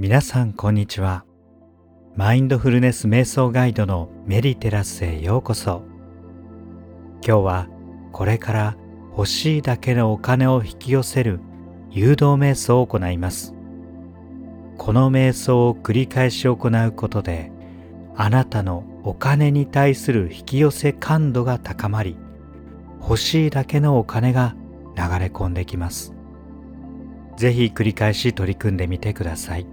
皆さんこんにちは。マインドフルネス瞑想ガイドのメディテラスへようこそ。今日はこれから欲しいだけのお金を引き寄せる誘導瞑想を行います。この瞑想を繰り返し行うことであなたのお金に対する引き寄せ感度が高まり欲しいだけのお金が流れ込んできます。ぜひ繰り返し取り組んでみてください。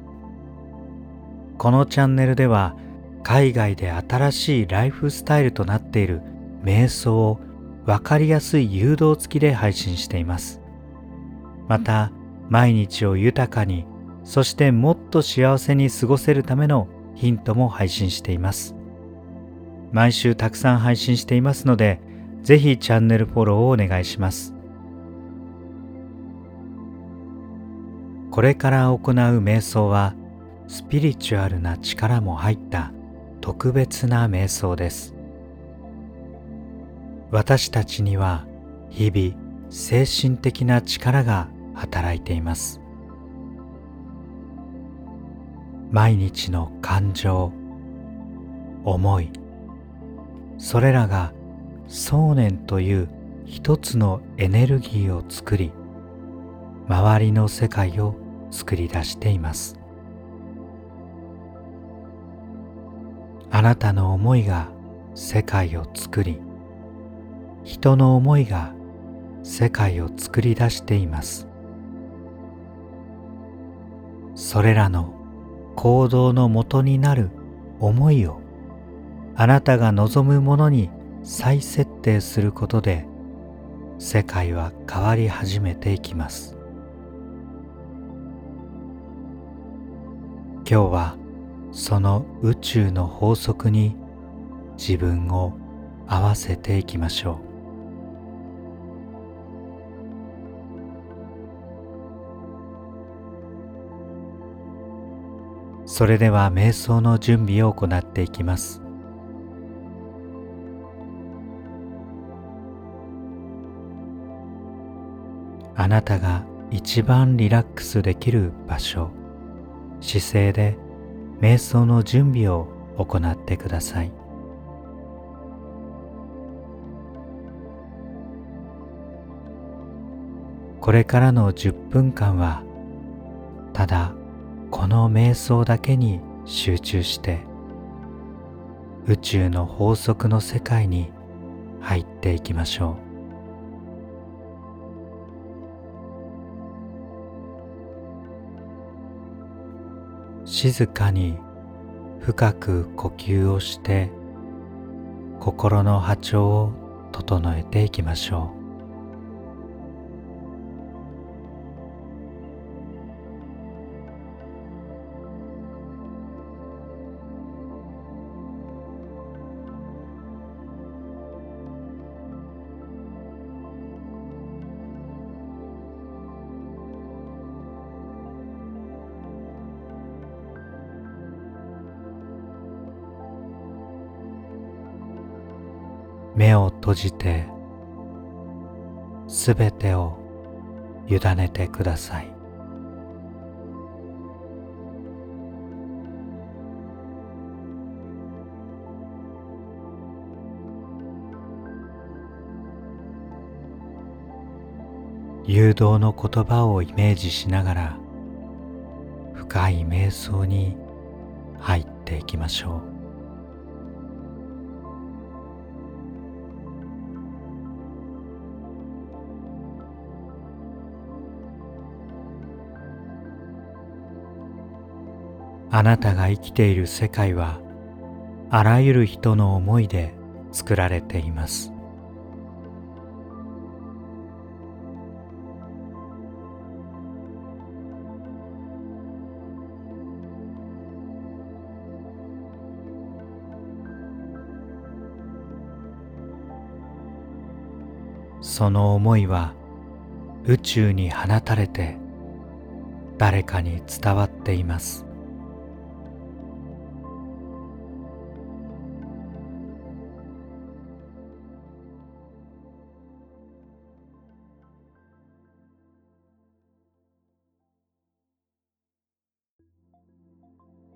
このチャンネルでは海外で新しいライフスタイルとなっている瞑想を分かりやすい誘導付きで配信しています。また毎日を豊かにそしてもっと幸せに過ごせるためのヒントも配信しています。毎週たくさん配信していますのでぜひチャンネルフォローをお願いします。これから行う瞑想はスピリチュアルな力も入った特別な瞑想です。私たちには日々精神的な力が働いています。毎日の感情思いそれらが想念という一つのエネルギーを作り周りの世界を作り出しています。あなたの思いが世界を作り人の思いが世界を作り出しています。それらの行動のもとになる思いをあなたが望むものに再設定することで世界は変わり始めていきます。今日はその宇宙の法則に自分を合わせていきましょう。それでは瞑想の準備を行っていきます。あなたが一番リラックスできる場所姿勢で瞑想の準備を行ってください。これからの10分間はただこの瞑想だけに集中して宇宙の法則の世界に入っていきましょう。静かに深く呼吸をして心の波長を整えていきましょう。目を閉じてすべてを委ねてください。誘導の言葉をイメージしながら深い瞑想に入っていきましょう。あなたが生きている世界はあらゆる人の思いで作られています。その思いは宇宙に放たれて誰かに伝わっています。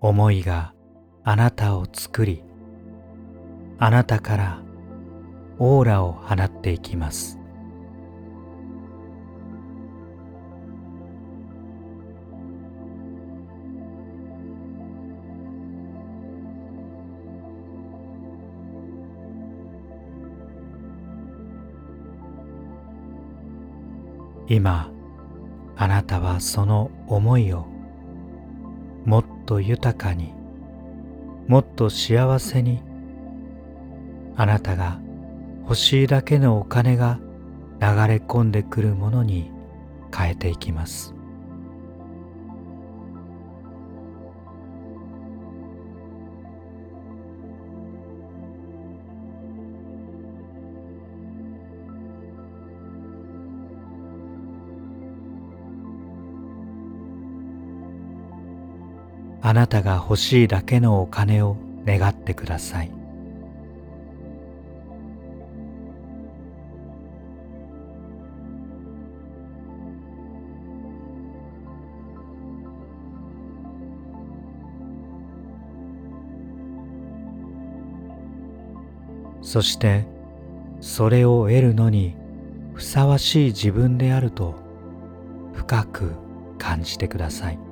思いがあなたを作りあなたからオーラを放っていきます。今あなたはその思いをと豊かにもっと幸せにあなたが欲しいだけのお金が流れ込んでくるものに変えていきます。あなたが欲しいだけのお金を願ってください。そしてそれを得るのにふさわしい自分であると深く感じてください。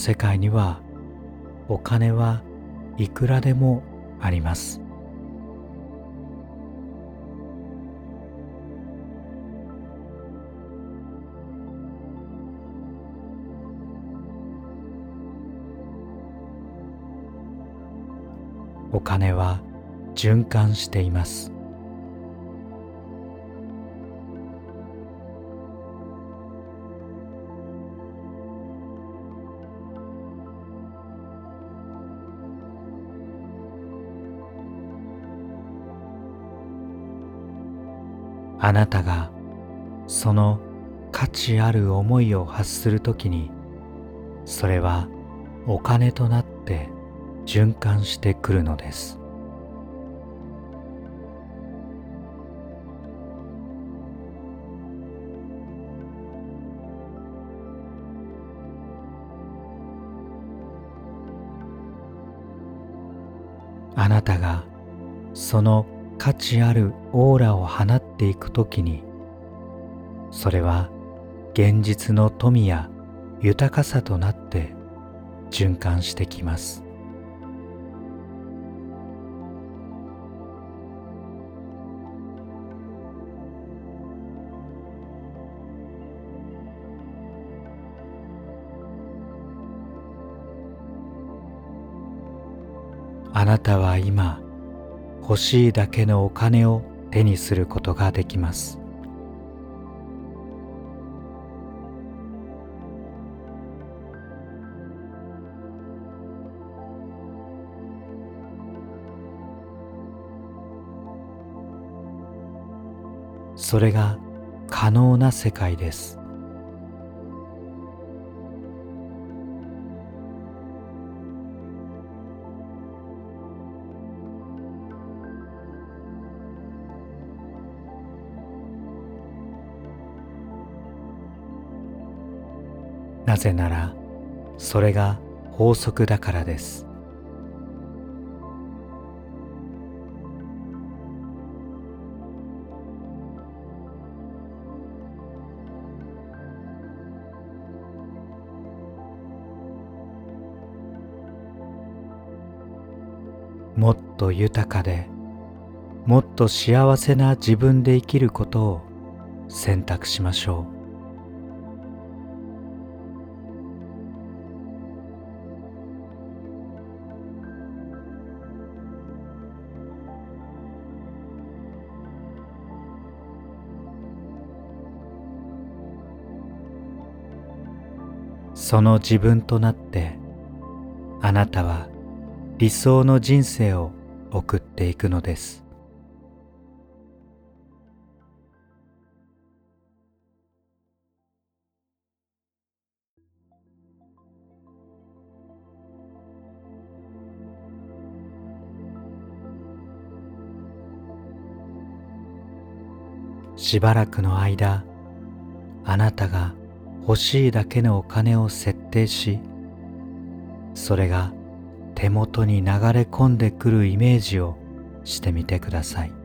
世界にはお金はいくらでもあります。お金は循環しています。あなたがその価値ある思いを発するときにそれはお金となって循環してくるのです。あなたがその価値あるオーラを放っていくときにそれは現実の富や豊かさとなって循環してきます。あなたは今欲しいだけのお金を手にすることができます。それが可能な世界です。なぜならそれが法則だからです。もっと豊かでもっと幸せな自分で生きることを選択しましょう。その自分となってあなたは理想の人生を送っていくのです。しばらくの間あなたが欲しいだけのお金を設定しそれが手元に流れ込んでくるイメージをしてみてください。